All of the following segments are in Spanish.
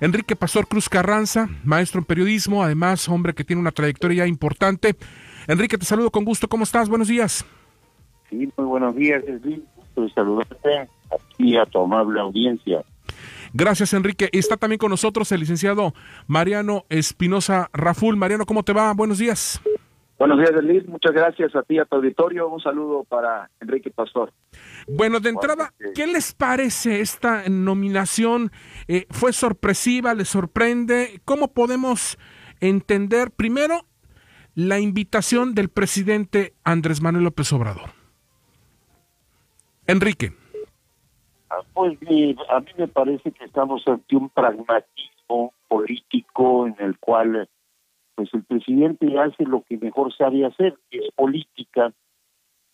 Enrique Pastor Cruz Carranza, maestro en periodismo, además hombre que tiene una trayectoria importante. Enrique, te saludo con gusto. ¿Cómo estás? Buenos días. Sí, muy buenos días, Enrique. saludarte aquí a tu amable audiencia. Gracias, Enrique. Está también con nosotros el licenciado Mariano Espinosa Raful. Mariano, ¿cómo te va? Buenos días. Buenos días, Liz. Muchas gracias a ti, a tu auditorio. Un saludo para Enrique Pastor. Bueno, de entrada, ¿qué les parece esta nominación? Eh, ¿Fue sorpresiva? ¿Les sorprende? ¿Cómo podemos entender primero la invitación del presidente Andrés Manuel López Obrador? Enrique. Ah, pues a mí me parece que estamos ante un pragmatismo político en el cual pues el presidente hace lo que mejor sabe hacer, que es política,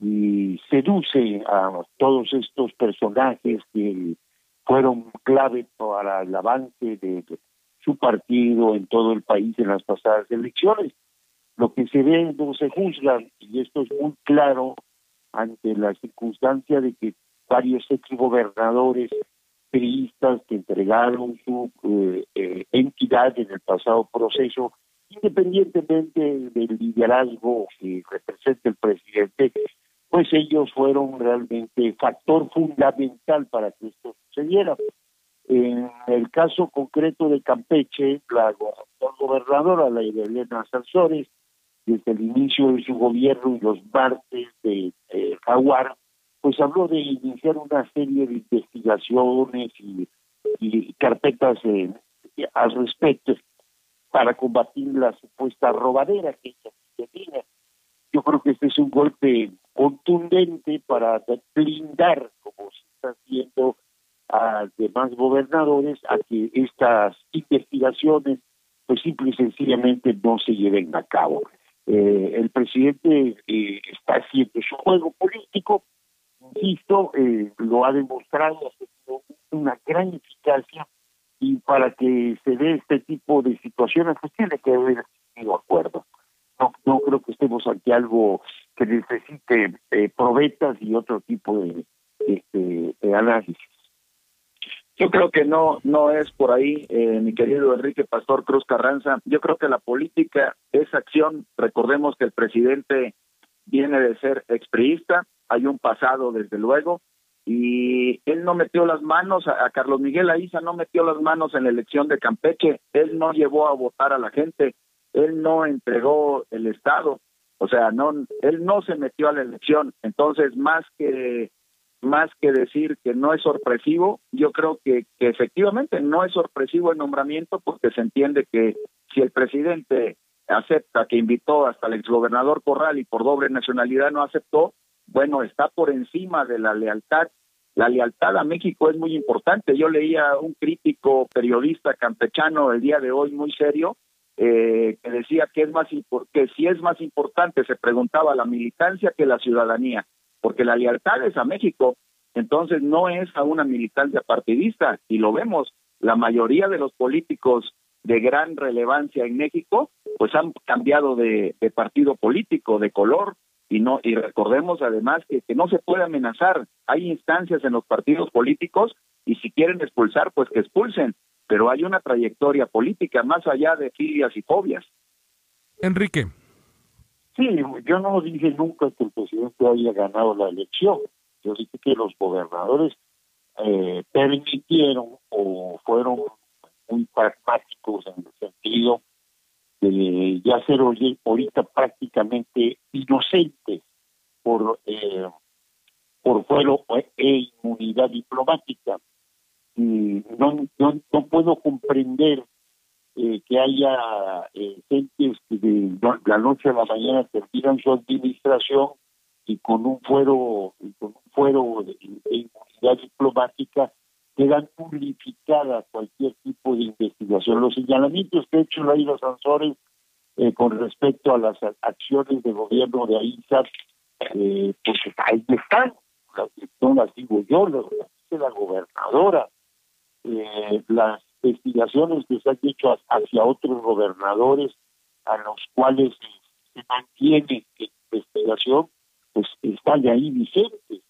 y seduce a todos estos personajes que fueron clave para el avance de su partido en todo el país en las pasadas elecciones. Lo que se ve no se juzga, y esto es muy claro ante la circunstancia de que varios exgobernadores periodistas que entregaron su eh, eh, entidad en el pasado proceso independientemente del liderazgo que representa el presidente, pues ellos fueron realmente factor fundamental para que esto sucediera. En el caso concreto de Campeche, la gobernadora, la Elena Sanzores, desde el inicio de su gobierno y los martes de Jaguar, pues habló de iniciar una serie de investigaciones y, carpetas al respecto para combatir la supuesta robadera que ella tiene. Yo creo que este es un golpe contundente para blindar, como se está haciendo a demás gobernadores, a que estas investigaciones pues simple y sencillamente no se lleven a cabo. Eh, el presidente eh, está haciendo su juego político, insisto, eh, lo ha demostrado, ha tenido una gran eficacia y para que se dé este tipo de situaciones, pues tiene que haber sido acuerdo. No, no creo que estemos ante algo que necesite eh, probetas y otro tipo de, este, análisis. Yo creo que no no es por ahí, eh, mi querido Enrique Pastor Cruz Carranza. Yo creo que la política es acción. Recordemos que el presidente viene de ser expriista, hay un pasado desde luego, y él no metió las manos, a, Carlos Miguel Aiza no metió las manos en la elección de Campeche, él no llevó a votar a la gente, él no entregó el Estado, o sea, no, él no se metió a la elección, entonces más que más que decir que no es sorpresivo, yo creo que, que efectivamente no es sorpresivo el nombramiento porque se entiende que si el presidente acepta que invitó hasta el exgobernador Corral y por doble nacionalidad no aceptó, bueno, está por encima de la lealtad. La lealtad a México es muy importante. Yo leía a un crítico periodista campechano el día de hoy muy serio eh, que decía que es más que si es más importante se preguntaba la militancia que la ciudadanía, porque la lealtad es a México, entonces no es a una militancia partidista y lo vemos. La mayoría de los políticos de gran relevancia en México, pues han cambiado de partido político, de color, y no y recordemos además que, que no se puede amenazar. Hay instancias en los partidos políticos y si quieren expulsar pues que expulsen pero hay una trayectoria política más allá de filias y fobias. Enrique. Sí yo no dije nunca que el presidente haya ganado la elección. Yo dije que los gobernadores eh, permitieron o fueron muy pragmáticos en el sentido de ya ser ahorita prácticamente inocentes por eh, por fuero e inmunidad diplomática. Y no, no, no puedo comprender eh, que haya eh, que de la noche a la mañana terminan su administración y con un fuero, con un fuero de, de inmunidad diplomática quedan purificadas cualquier tipo de investigación. Los señalamientos que ha hecho Laila Sansores eh, con respecto a las acciones de gobierno de AISA, eh, pues ahí están, no las digo yo, las dice la gobernadora, eh, las investigaciones que se han hecho hacia otros gobernadores a los cuales se mantiene investigación, pues están ahí vigentes.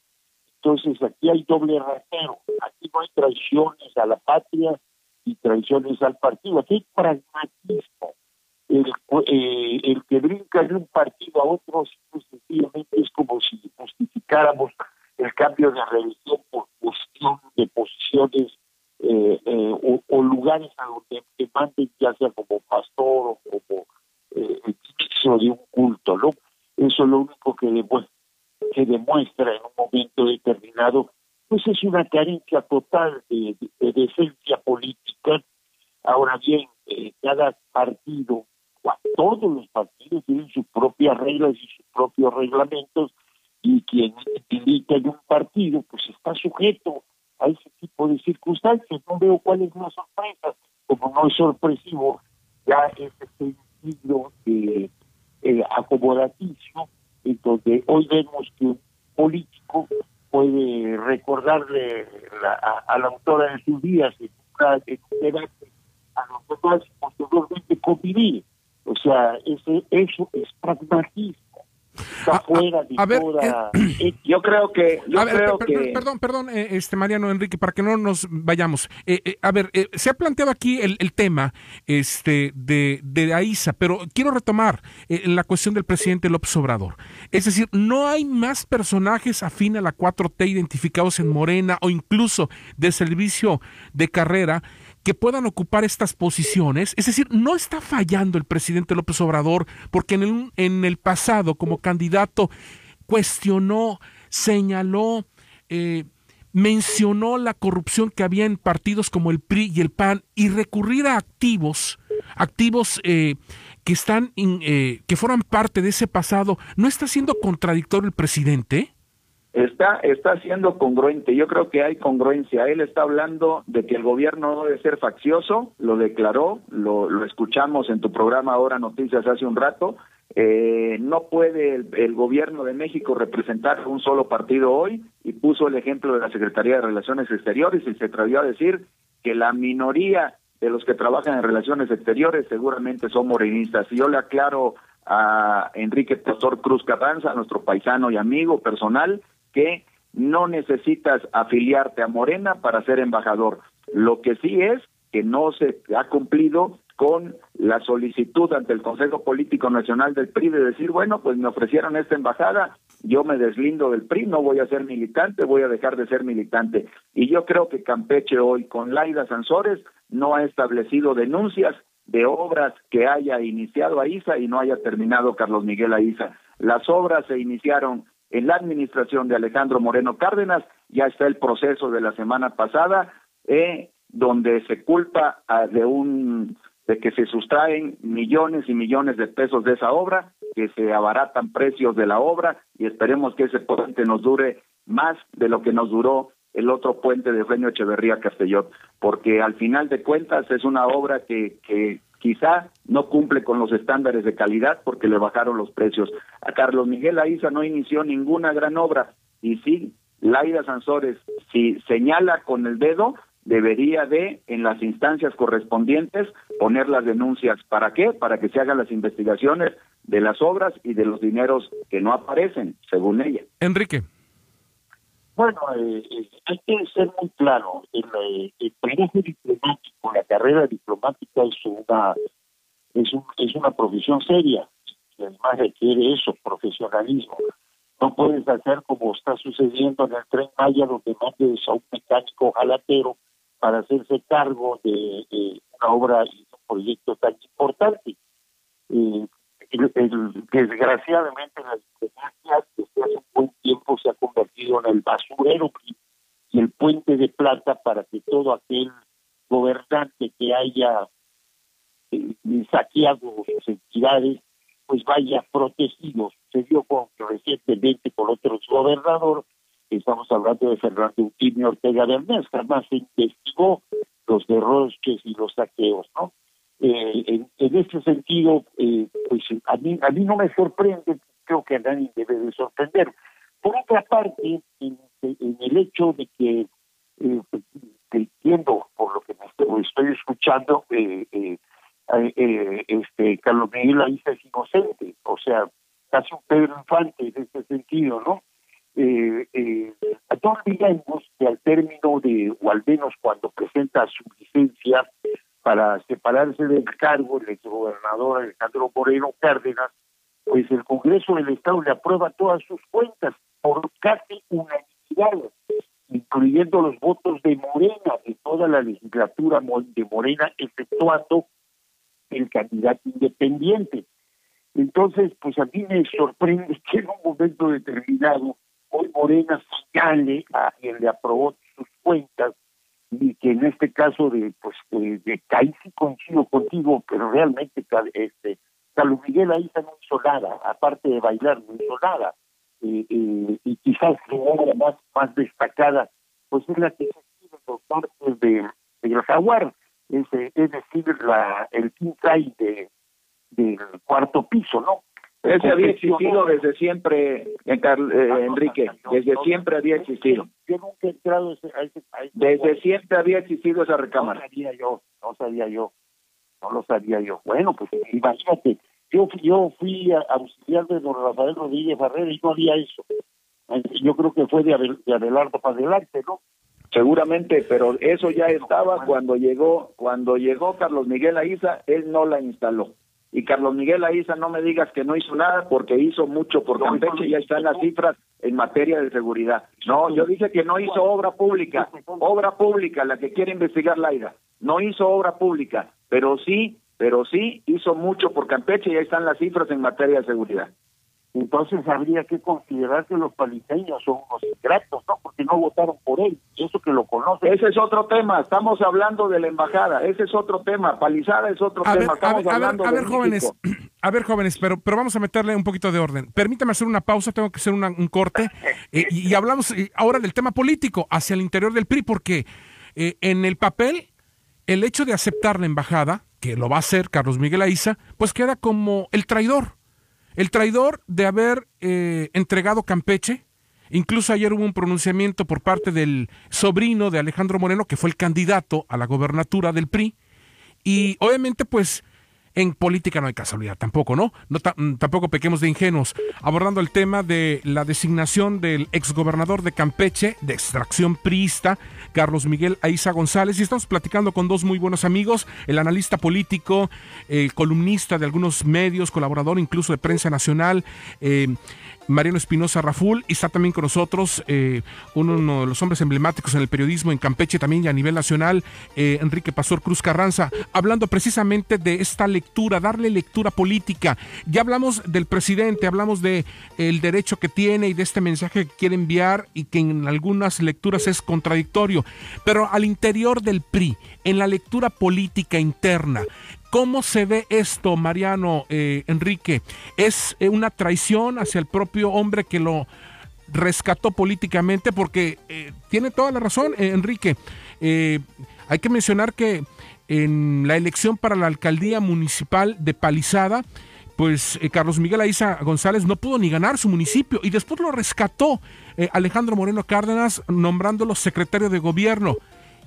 Entonces aquí hay doble rasero, aquí no hay traiciones a la patria y traiciones al partido. Aquí hay pragmatismo. El, eh, el que brinca de un partido a otro, sencillamente es como si justificáramos el cambio de religión por cuestión de posiciones eh, eh, o, lugares a donde te manden, ya sea como pastor o como eh, de un culto, ¿no? Eso es lo único que demuestra, que demuestra en un momento determinado, pues es una carencia total de, decencia política. Ahora bien, eh, cada partido, todos los partidos tienen sus propias reglas y sus propios reglamentos, y quien milita en un partido, pues está sujeto a ese tipo de circunstancias. No veo cuál es la sorpresa. Como no es sorpresivo ya ese sentido de eh, acomodaticio, en donde hoy vemos que un político puede recordarle a, la autora de sus días en, un debate a los demás posteriormente convivir. O sea, ese, eso es pragmatismo a, ver, eh, yo creo que yo creo que perdón perdón eh, este Mariano Enrique para que no nos vayamos. Eh, a ver se ha planteado aquí el, tema este de de AISA pero quiero retomar la cuestión del presidente López Obrador. Es decir no hay más personajes afín a la 4T identificados en Morena o incluso de servicio de carrera que puedan ocupar estas posiciones. Es decir, no está fallando el presidente López Obrador porque en el, en el pasado como candidato cuestionó, señaló, eh, mencionó la corrupción que había en partidos como el PRI y el PAN y recurrir a activos, activos eh, que están, eh, que fueran parte de ese pasado, ¿no está siendo contradictorio el presidente? Está, está siendo congruente. Yo creo que hay congruencia. Él está hablando de que el gobierno no debe ser faccioso, lo declaró, lo, lo escuchamos en tu programa ahora Noticias hace un rato. Eh, no puede el, el, gobierno de México representar un solo partido hoy y puso el ejemplo de la Secretaría de Relaciones Exteriores y se atrevió a decir que la minoría de los que trabajan en relaciones exteriores seguramente son morenistas. Y yo le aclaro a Enrique Pastor Cruz Carranza, nuestro paisano y amigo personal, que no necesitas afiliarte a Morena para ser embajador. Lo que sí es que no se ha cumplido con la solicitud ante el Consejo Político Nacional del PRI de decir, bueno, pues me ofrecieron esta embajada, yo me deslindo del PRI, no voy a ser militante, voy a dejar de ser militante. Y yo creo que Campeche hoy, con Laida Sansores, no ha establecido denuncias de obras que haya iniciado Aiza y no haya terminado Carlos Miguel Aiza. Las obras se iniciaron en la administración de Alejandro Moreno Cárdenas, ya está el proceso de la semana pasada, eh, donde se culpa de un de que se sustraen millones y millones de pesos de esa obra, que se abaratan precios de la obra y esperemos que ese puente nos dure más de lo que nos duró el otro puente de Reño Echeverría Castellón, porque al final de cuentas es una obra que, que quizá no cumple con los estándares de calidad porque le bajaron los precios. A Carlos Miguel Aiza no inició ninguna gran obra y sí, Laida Sansores, si señala con el dedo, debería de, en las instancias correspondientes, poner las denuncias. ¿Para qué? Para que se hagan las investigaciones de las obras y de los dineros que no aparecen, según ella. Enrique. Bueno, eh, eh, hay que ser muy claro. El, eh, el trabajo diplomático, la carrera diplomática es una es, un, es una profesión seria y además requiere eso, profesionalismo. No puedes hacer como está sucediendo en el tren Maya, donde mandes a un mecánico jalatero para hacerse cargo de, una obra y un proyecto tan importante. Eh, desgraciadamente la en el basurero y el puente de plata para que todo aquel gobernante que haya eh, saqueado sus entidades pues vaya protegido. Se dio con, recientemente con otros gobernadores, estamos hablando de Fernando Eutimio Ortega de Arnés, jamás se investigó los derroches y los saqueos, ¿no? Eh, en, en, este sentido, eh, pues a mí, a mí no me sorprende, creo que a nadie debe de sorprender. Por otra parte, en, el hecho de que, eh, entiendo por lo que me estoy, escuchando, eh, eh, este Carlos Miguel Aiza es inocente, o sea, casi un Pedro Infante en este sentido, ¿no? Eh, eh, no olvidemos que al término de, o al menos cuando presenta su licencia, para separarse del cargo el exgobernador Alejandro Moreno Cárdenas, pues el Congreso del Estado le aprueba todas sus cuentas por casi unanimidad, incluyendo los votos de Morena, de toda la legislatura de Morena, exceptuando el candidato independiente. Entonces, pues a mí me sorprende que en un momento determinado hoy Morena señale a quien le aprobó sus cuentas y que en este caso de pues de, de sí coincido contigo, pero realmente este Carlos Miguel Aiza no hizo nada, aparte de bailar, no hizo nada. Y quizás su obra más, más destacada, pues es la que se escribe por partes de, de Jaguar, es, es decir, la, el king de, del cuarto piso, ¿no? Ese había existido desde siempre, eh, Enrique, desde siempre había existido. Yo nunca he entrado a ese, Desde siempre había existido esa recámara. No sabía yo, no sabía yo, no lo sabía yo. Bueno, pues imagínate, yo, yo fui a, auxiliar de don Rafael Rodríguez Barrera y no había eso. Yo creo que fue de, de Abelardo para adelante, ¿no? Seguramente, pero eso ya estaba cuando llegó, cuando llegó Carlos Miguel Aiza, él no la instaló y Carlos Miguel Aiza no me digas que no hizo nada porque hizo mucho por Campeche, ya están las cifras en materia de seguridad. No, yo dije que no hizo obra pública, obra pública, la que quiere investigar Laida, no hizo obra pública, pero sí, pero sí hizo mucho por Campeche y ahí están las cifras en materia de seguridad entonces habría que considerar que los paliseños son unos ingratos, ¿no? Porque no votaron por él, y eso que lo conocen. Ese es otro tema, estamos hablando de la embajada, ese es otro tema, palizada es otro tema, estamos hablando a ver, jóvenes, a ver, jóvenes, pero, pero vamos a meterle un poquito de orden. Permítame hacer una pausa, tengo que hacer un corte, eh, y, hablamos eh, ahora del tema político hacia el interior del PRI, porque eh, en el papel, el hecho de aceptar la embajada, que lo va a hacer Carlos Miguel Aiza, pues queda como el traidor. El traidor de haber eh, entregado Campeche, incluso ayer hubo un pronunciamiento por parte del sobrino de Alejandro Moreno, que fue el candidato a la gobernatura del PRI, y obviamente pues en política no hay casualidad tampoco, ¿no? no mm, tampoco pequemos de ingenuos. Abordando el tema de la designación del exgobernador de Campeche, de extracción priista, Carlos Miguel Aiza González. Y estamos platicando con dos muy buenos amigos, el analista político, el columnista de algunos medios, colaborador incluso de prensa nacional. Eh, Mariano Espinosa Raful, y está también con nosotros eh, uno de los hombres emblemáticos en el periodismo en Campeche también y a nivel nacional, eh, Enrique Pastor Cruz Carranza, hablando precisamente de esta lectura, darle lectura política. Ya hablamos del presidente, hablamos de el derecho que tiene y de este mensaje que quiere enviar y que en algunas lecturas es contradictorio, pero al interior del PRI, en la lectura política interna, ¿Cómo se ve esto, Mariano eh, Enrique? ¿Es eh, una traición hacia el propio hombre que lo rescató políticamente? Porque eh, tiene toda la razón, Enrique. hay que mencionar que en la elección para la alcaldía municipal de Palizada, pues Carlos Miguel Aiza González no pudo ni ganar su municipio y después lo rescató Alejandro Moreno Cárdenas nombrándolo secretario de gobierno.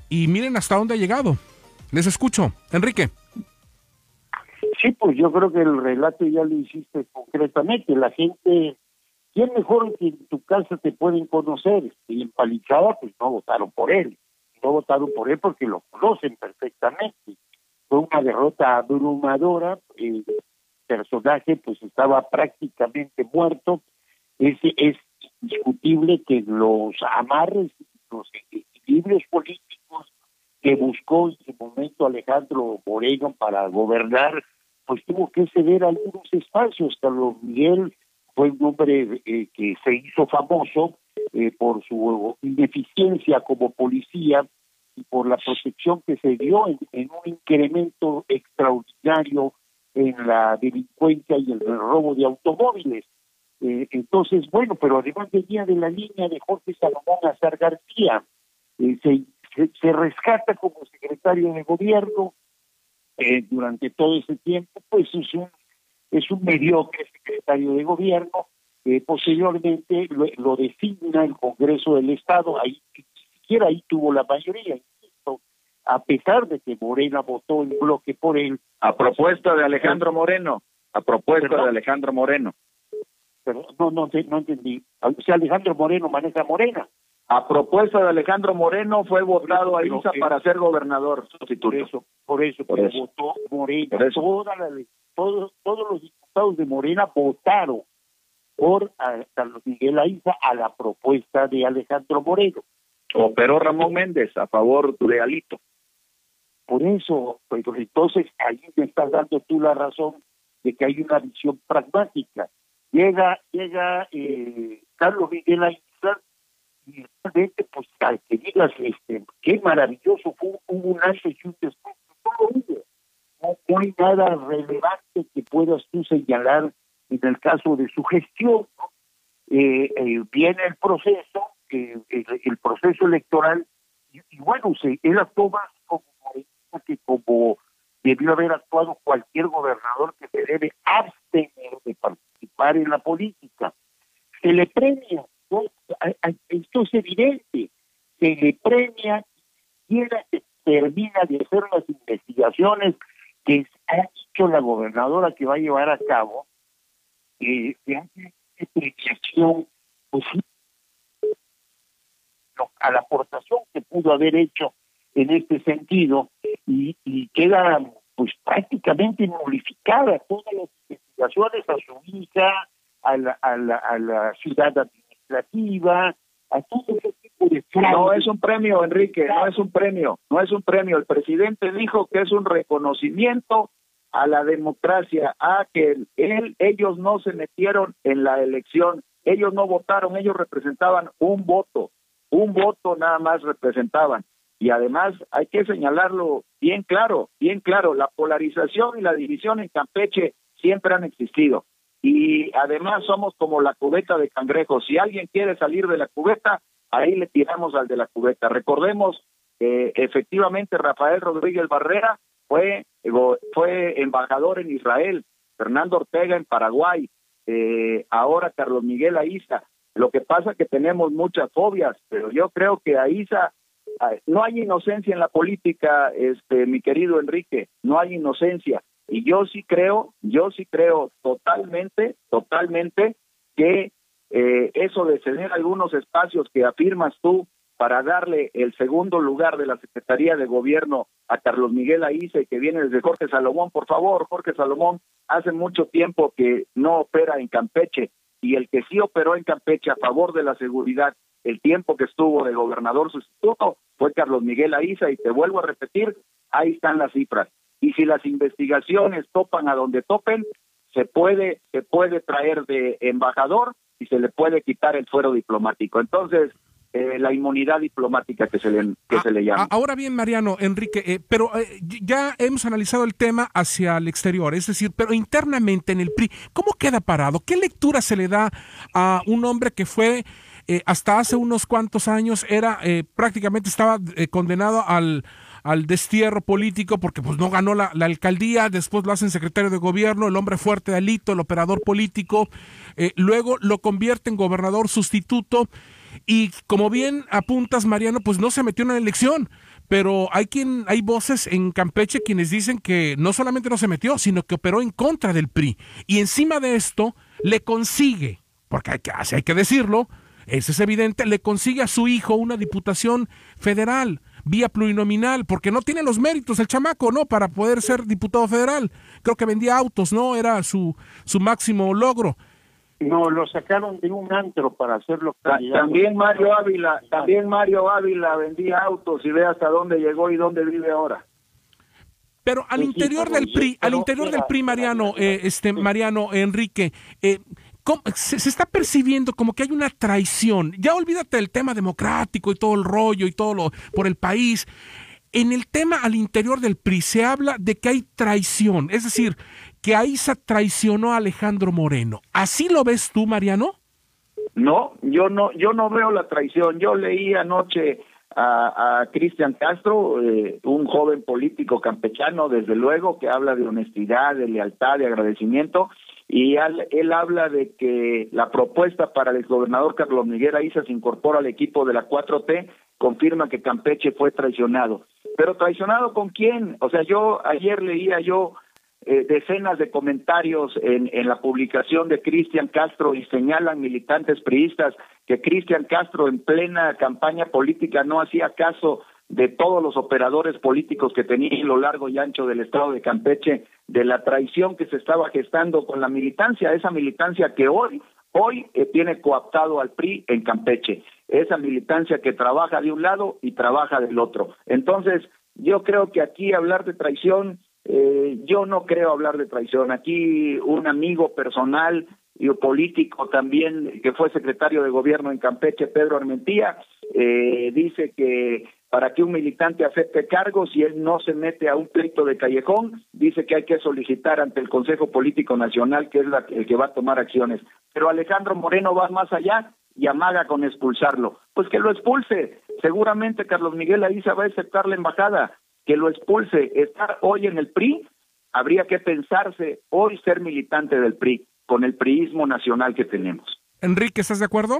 Y miren hasta dónde ha llegado. Les escucho, Enrique. Sí, pues yo creo que el relato ya lo hiciste concretamente. La gente, ¿quién mejor que en tu casa te pueden conocer? Y en Palichada, pues no votaron por él. No votaron por él porque lo conocen perfectamente. Fue una derrota abrumadora. El personaje, pues estaba prácticamente muerto. Es, es indiscutible que los amarres, los equilibrios políticos que buscó en su momento Alejandro Moreno para gobernar pues tuvo que ceder algunos espacios. Carlos Miguel fue un hombre eh, que se hizo famoso eh, por su ineficiencia como policía y por la protección que se dio en, un incremento extraordinario en la delincuencia y el robo de automóviles. Eh, entonces, bueno, pero además venía de la línea de Jorge Salomón Azar García, se, se rescata como secretario de gobierno, eh, durante todo ese tiempo, pues es un, es un mediocre secretario de gobierno. Eh, posteriormente lo, designa el Congreso del Estado, ahí ni siquiera ahí tuvo la mayoría, insisto, a pesar de que Morena votó en bloque por él. A propuesta de Alejandro Moreno, a propuesta de Alejandro Moreno. Pero no, no, no entendí. O sea, Alejandro Moreno maneja Morena. A propuesta de Alejandro Moreno fue votado a ISA para ser gobernador Por eso, por eso, por eso. votó Morena. todos, todos los diputados de Morena votaron por Carlos Miguel Aiza a la propuesta de Alejandro Moreno. Operó Ramón Méndez a favor de Alito. Por eso, pues entonces ahí me estás dando tú la razón de que hay una visión pragmática. Llega, llega eh, Carlos Miguel Aiza y realmente, pues, al que digas, este, qué maravilloso fue, un antes y un después, no, no hay nada relevante que puedas tú señalar en el caso de su gestión, eh, eh, viene el proceso, el, el, proceso electoral, y, bueno, se, él actuó más como que como debió haber actuado cualquier gobernador que se debe abstener de participar en la política. Se le premia, esto es evidente, se le premia y que termina de hacer las investigaciones que ha dicho la gobernadora que va a llevar a cabo eh, hace apreciación pues, a la aportación que pudo haber hecho en este sentido y, y queda pues prácticamente nulificada todas las investigaciones a su hija, a la, a la, a la ciudad administrativa, a todo ese tipo de No es un premio, Enrique, no es un premio, no es un premio. El presidente dijo que es un reconocimiento a la democracia, a que él, ellos no se metieron en la elección, ellos no votaron, ellos representaban un voto, un voto nada más representaban. Y además hay que señalarlo bien claro, bien claro, la polarización y la división en Campeche siempre han existido. Y además somos como la cubeta de cangrejos. Si alguien quiere salir de la cubeta, ahí le tiramos al de la cubeta. Recordemos que efectivamente Rafael Rodríguez Barrera fue, fue embajador en Israel, Fernando Ortega en Paraguay, eh, ahora Carlos Miguel Aiza. Lo que pasa es que tenemos muchas fobias, pero yo creo que Aiza, no hay inocencia en la política, este, mi querido Enrique, no hay inocencia. Y yo sí creo, yo sí creo totalmente, totalmente que eh, eso de ceder algunos espacios que afirmas tú para darle el segundo lugar de la Secretaría de Gobierno a Carlos Miguel Aice, que viene desde Jorge Salomón. Por favor, Jorge Salomón, hace mucho tiempo que no opera en Campeche y el que sí operó en Campeche a favor de la seguridad el tiempo que estuvo de gobernador sustituto fue Carlos Miguel Aiza y te vuelvo a repetir, ahí están las cifras. Y si las investigaciones topan a donde topen, se puede se puede traer de embajador y se le puede quitar el fuero diplomático. Entonces, eh, la inmunidad diplomática que se le, que se le llama. Ahora bien, Mariano, Enrique, eh, pero eh, ya hemos analizado el tema hacia el exterior, es decir, pero internamente en el PRI, ¿cómo queda parado? ¿Qué lectura se le da a un hombre que fue hasta hace unos cuantos años, era prácticamente estaba condenado al al destierro político porque pues no ganó la, alcaldía, después lo hacen secretario de gobierno, el hombre fuerte de Alito, el operador político, luego lo convierte en gobernador sustituto y como bien apuntas, Mariano, pues no se metió en la elección. Pero hay quien, hay voces en Campeche quienes dicen que no solamente no se metió, sino que operó en contra del PRI. Y encima de esto, le consigue, porque hay que, hay que decirlo, eso es evidente, le consigue a su hijo una diputación federal vía plurinominal, porque no tiene los méritos el chamaco, ¿no? Para poder ser diputado federal. Creo que vendía autos, ¿no? Era su, su máximo logro. No, lo sacaron de un antro para hacerlo. También Mario Ávila, también Mario Ávila vendía autos y ve hasta dónde llegó y dónde vive ahora. Pero al interior del PRI, al interior del PRI, Mariano, eh, este Mariano Enrique, eh, se, está percibiendo como que hay una traición. Ya olvídate del tema democrático y todo el rollo y todo lo por el país. En el tema al interior del PRI se habla de que hay traición, es decir, que Aiza traicionó a Alejandro Moreno. ¿Así lo ves tú, Mariano? No, yo no, yo no veo la traición. Yo leí anoche a, a Cristian Castro, eh, un joven político campechano, desde luego, que habla de honestidad, de lealtad, de agradecimiento, y él, habla de que la propuesta para el exgobernador Carlos Miguel Aiza se incorpora al equipo de la 4T, confirma que Campeche fue traicionado. Pero traicionado con quién? O sea, yo ayer leía yo eh, decenas de comentarios en, en la publicación de Cristian Castro y señalan militantes priistas que Cristian Castro en plena campaña política no hacía caso de todos los operadores políticos que tenía a lo largo y ancho del estado de Campeche, de la traición que se estaba gestando con la militancia, esa militancia que hoy, hoy eh, tiene coaptado al PRI en Campeche, esa militancia que trabaja de un lado y trabaja del otro. Entonces, yo creo que aquí hablar de traición, eh, yo no creo hablar de traición. Aquí un amigo personal y político también, que fue secretario de gobierno en Campeche, Pedro Armentía, eh, dice que para que un militante acepte cargos y él no se mete a un pleito de callejón, dice que hay que solicitar ante el Consejo Político Nacional, que es la, el que va a tomar acciones. Pero Alejandro Moreno va más allá y amaga con expulsarlo. Pues que lo expulse. Seguramente Carlos Miguel Aiza va a aceptar la embajada, que lo expulse. Estar hoy en el PRI, habría que pensarse hoy ser militante del PRI, con el priismo nacional que tenemos. Enrique, ¿estás de acuerdo?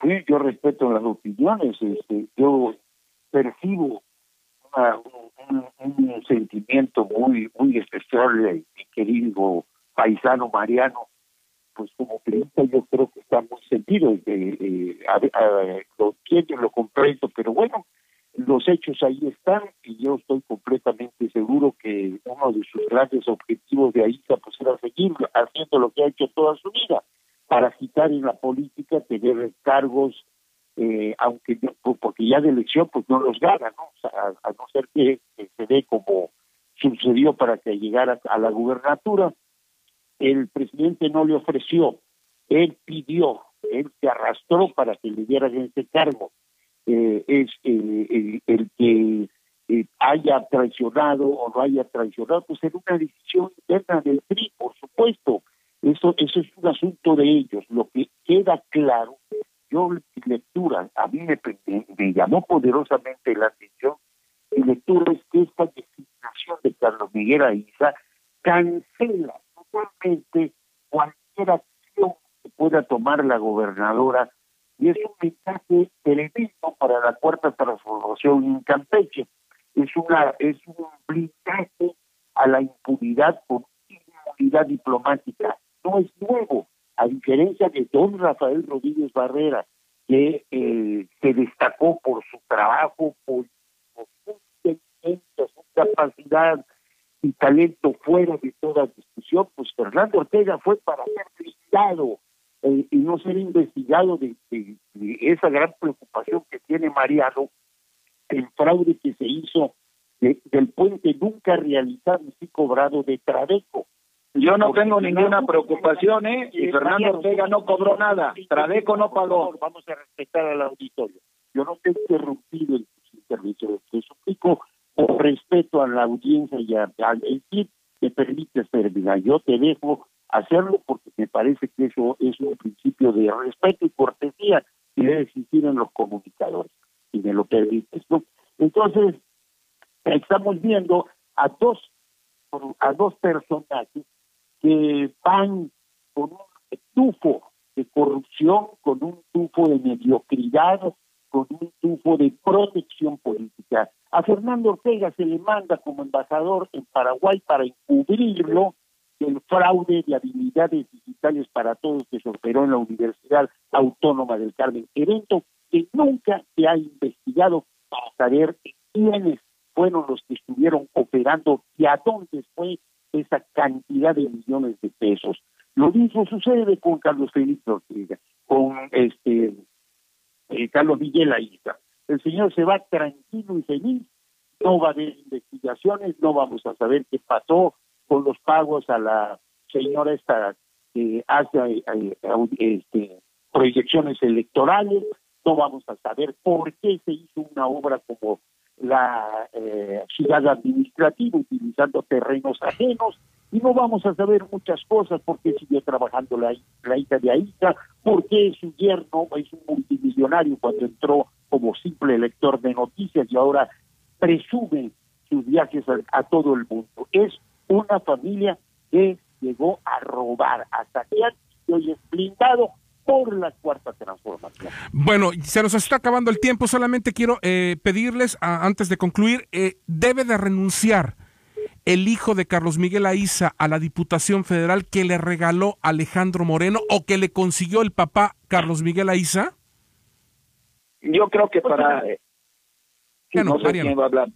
Sí, yo respeto las opiniones, este, yo percibo un, sentimiento muy muy especial de mi querido paisano Mariano, pues como periodista yo creo que está muy sentido, eh, lo entiendo, lo comprendo, pero bueno, los hechos ahí están y yo estoy completamente seguro que uno de sus grandes objetivos de ahí pues era seguir haciendo lo que ha hecho toda su vida, para quitar en la política, tener cargos, eh, aunque porque ya de elección pues no los gana, ¿no? a, no ser que, se dé como sucedió para que llegara a la gubernatura, el presidente no le ofreció, él pidió, él se arrastró para que le dieran ese cargo. Eh, es eh, el, que haya traicionado o no haya traicionado, pues es una decisión interna del PRI, por supuesto. Eso, eso es un asunto de ellos. Lo que queda claro, yo lectura, a mí me, me llamó poderosamente la atención, mi lectura es que esta designación de Carlos Miguel Aiza cancela totalmente cualquier acción que pueda tomar la gobernadora y es un mensaje tremendo para la cuarta transformación en Campeche. Es una es un blindaje a la impunidad por inmunidad diplomática no es nuevo, a diferencia de don Rafael Rodríguez Barrera, que eh, se destacó por su trabajo, por, su inteligencia, su capacidad y talento fuera de toda discusión, pues Fernando Ortega fue para ser blindado eh, y no ser investigado de, esa gran preocupación que tiene Mariano, el fraude que se hizo del puente nunca realizado y cobrado de Tradeco. Yo no tengo ninguna preocupación, ¿eh? Y Fernando Ortega no cobró nada. Tradeco no pagó. Vamos a respetar al auditorio. Yo no te he interrumpido en tus intervenciones. Te suplico con respeto a la audiencia y al decir que permite terminar. Yo te dejo hacerlo porque me parece que eso es un principio de respeto y cortesía que debe existir en los comunicadores, si me lo permites. ¿no? Entonces, estamos viendo a dos a dos personajes que van con un tufo de corrupción, con un tufo de mediocridad, con un tufo de protección política. A Fernando Ortega se le manda como embajador en Paraguay para encubrirlo del fraude de habilidades digitales para todos que se operó en la Universidad Autónoma del Carmen, evento que nunca se ha investigado para saber quiénes fueron los que estuvieron operando y a dónde fue esa cantidad de millones de pesos. Lo mismo sucede con Carlos Felipe Ortega, con este eh, Carlos Miguel Aiza. El señor se va tranquilo y feliz, no va a haber investigaciones, no vamos a saber qué pasó con los pagos a la señora esta que hace eh, eh, este, proyecciones electorales, no vamos a saber por qué se hizo una obra como la eh, ciudad administrativa utilizando terrenos ajenos y no vamos a saber muchas cosas por qué siguió trabajando la, la hija de Aita, por qué su yerno es un multimillonario cuando entró como simple lector de noticias y ahora presume sus viajes a, todo el mundo. Es una familia que llegó a robar hasta que hoy es blindado por la cuarta transformación. Bueno, se nos está acabando el tiempo, solamente quiero eh, pedirles, antes de concluir, eh, debe de renunciar el hijo de Carlos Miguel Aiza a la Diputación Federal que le regaló Alejandro Moreno o que le consiguió el papá Carlos Miguel Aiza? Yo creo que para... no sé quién va a hablar.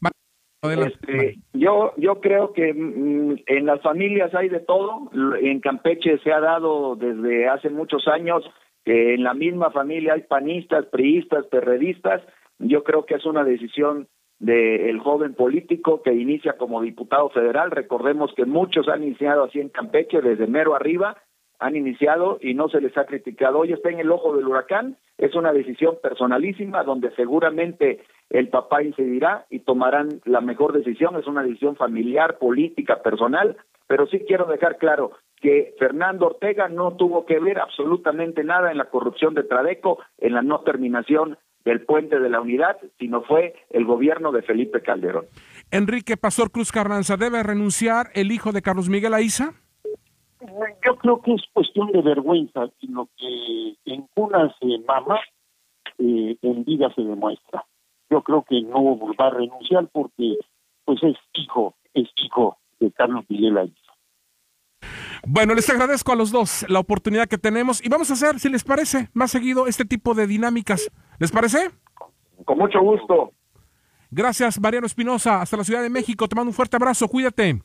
Este, yo, yo creo que mm, en las familias hay de todo. En Campeche se ha dado desde hace muchos años que en la misma familia hay panistas, priistas, perredistas. Yo creo que es una decisión del joven político que inicia como diputado federal. Recordemos que muchos han iniciado así en Campeche, desde mero arriba, han iniciado y no se les ha criticado. Hoy está en el ojo del huracán, es una decisión personalísima donde seguramente el papá incidirá y tomarán la mejor decisión, es una decisión familiar, política, personal, pero sí quiero dejar claro que Fernando Ortega no tuvo que ver absolutamente nada en la corrupción de Tradeco, en la no terminación del puente de la unidad, sino fue el gobierno de Felipe Calderón. Enrique Pastor Cruz Carranza, ¿debe renunciar el hijo de Carlos Miguel Aiza? Yo creo que es cuestión de vergüenza, sino que en cunas de mamá, eh, en vida se demuestra. Yo creo que no va a renunciar porque pues es hijo, es hijo de Carlos Miguel Aiza. Bueno, les agradezco a los dos la oportunidad que tenemos y vamos a hacer, si les parece, más seguido este tipo de dinámicas. ¿Les parece? Con mucho gusto. Gracias, Mariano Espinosa, hasta la Ciudad de México. Te mando un fuerte abrazo, cuídate.